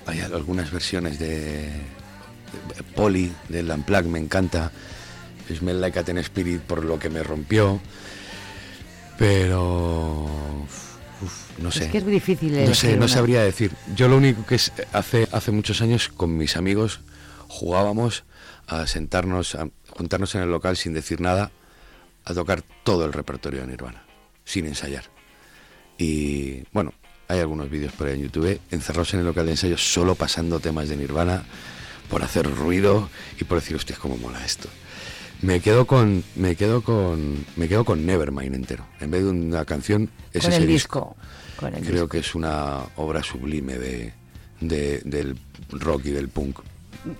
hay algunas versiones de, de Polly, del Unplugged, me encanta. Smell Like a Teen Spirit por lo que me rompió. Pero... uf, no sé. es que es muy difícil No sé, no una. sabría decir. Yo lo único que es, hace, hace muchos años con mis amigos jugábamos a sentarnos, a juntarnos en el local sin decir nada, a tocar todo el repertorio de Nirvana, sin ensayar. Y bueno, hay algunos vídeos por ahí en YouTube, encerrados en el local de ensayo, solo pasando temas de Nirvana, por hacer ruido y por decir, hostia, cómo mola esto. Me quedo con, me quedo con, me quedo con Nevermind entero. En vez de una canción, es con ese el disco. disco. Con el Creo disco. que es una obra sublime de, de- del rock y del punk.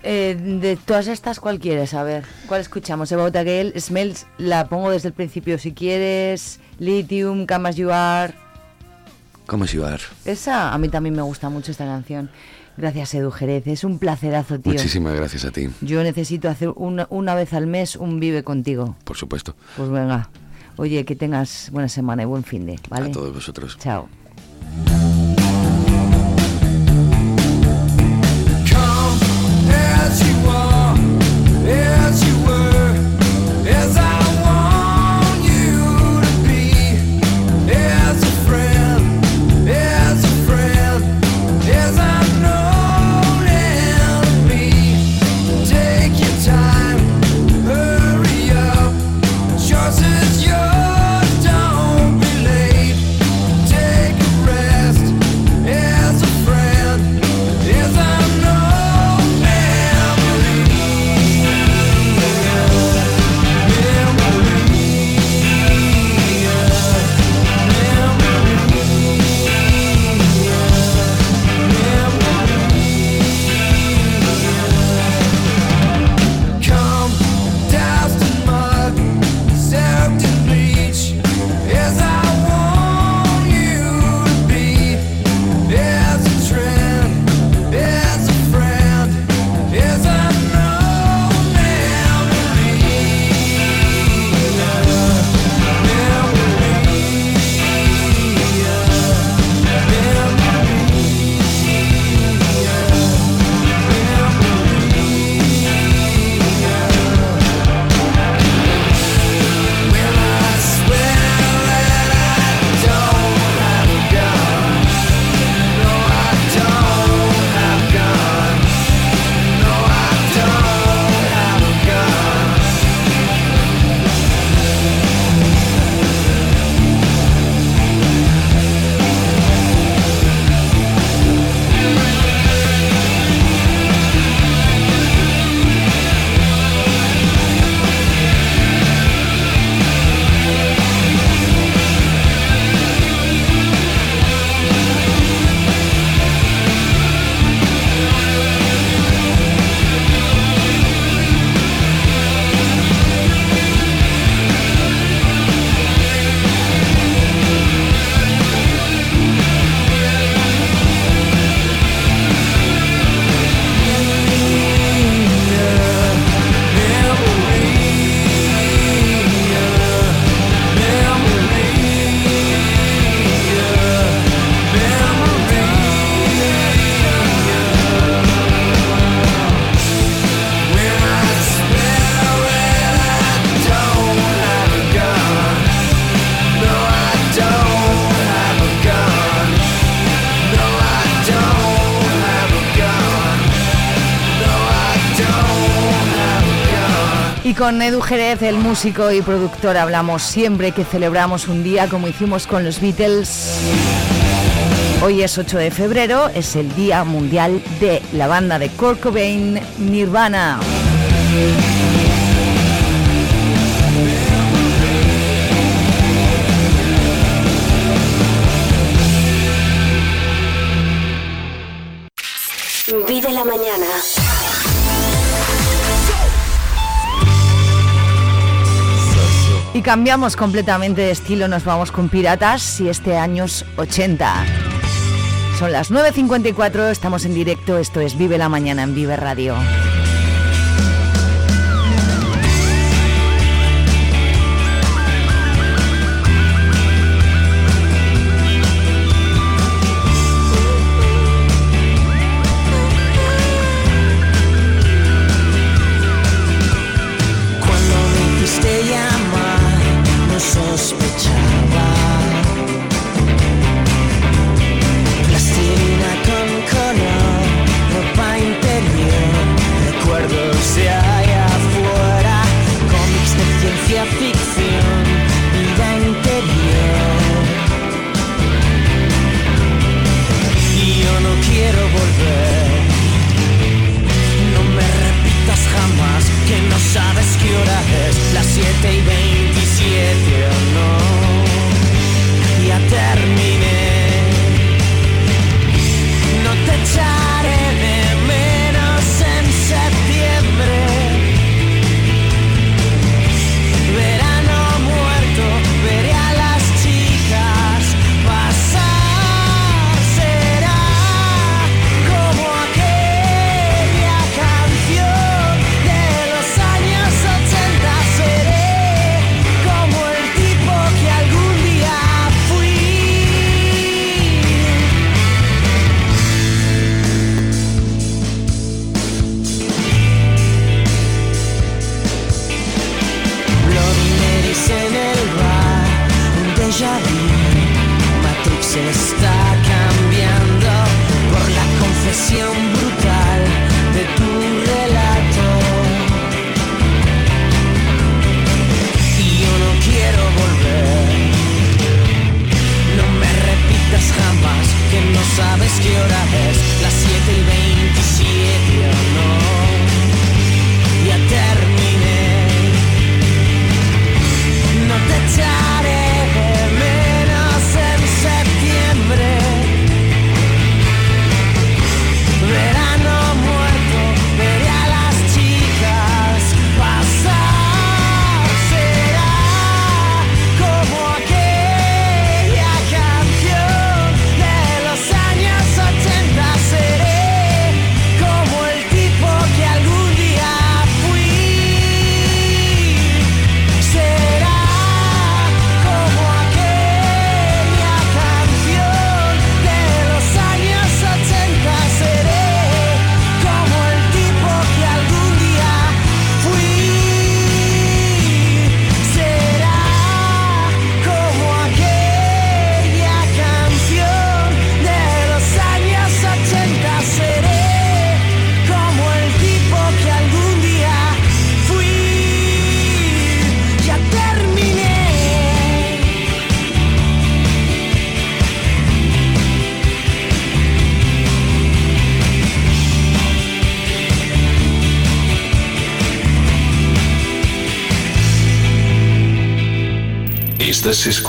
Eh, de todas estas, ¿cuál quieres? A ver, ¿cuál escuchamos? About a Girl, Smells, la pongo desde el principio si quieres. Lithium, Come As You Are. ¿Cómo se iba a dar? Esa, a mí también me gusta mucho esta canción. Gracias, Edu Jerez. Es un placerazo, tío. Muchísimas gracias a ti. Yo necesito hacer una, una vez al mes un vive contigo. Por supuesto. Pues venga. Oye, que tengas buena semana y buen fin de, ¿vale? A todos vosotros. Chao. con Edu Jerez, el músico y productor, hablamos siempre que celebramos un día como hicimos con los Beatles. Hoy es 8 de febrero, es el Día Mundial de la banda de Kurt Nirvana. cambiamos completamente de estilo, nos vamos con piratas y este años 80. Son las 9.54, estamos en directo, esto es Vive la Mañana en Vive Radio.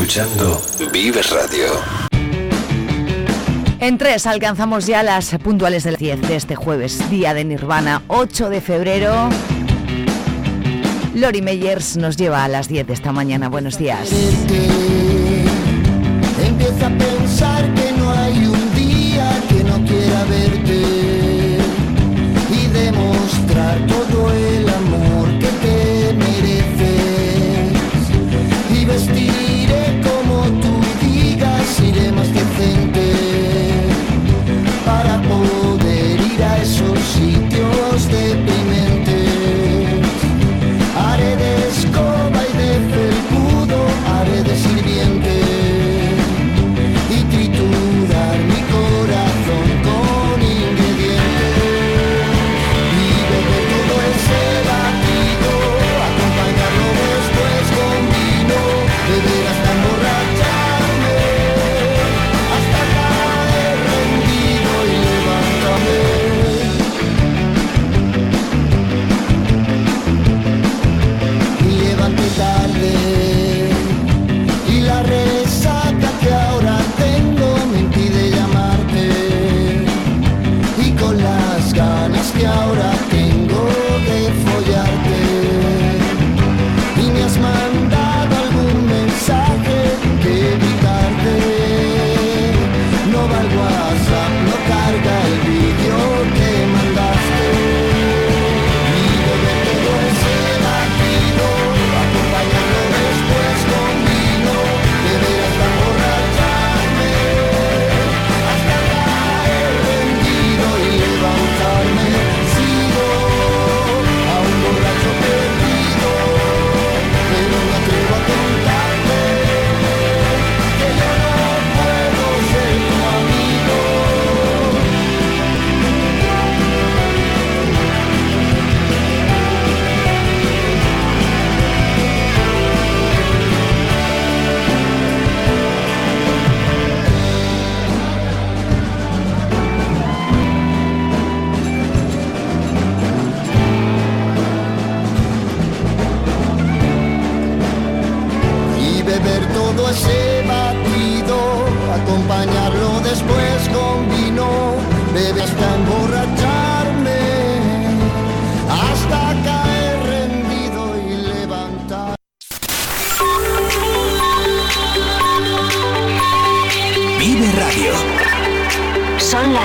escuchando Vives Radio. En tres alcanzamos ya las puntuales del 10 de este jueves, día de Nirvana, 8 de febrero. Lori Meyers nos lleva a las 10 de esta mañana. Buenos días.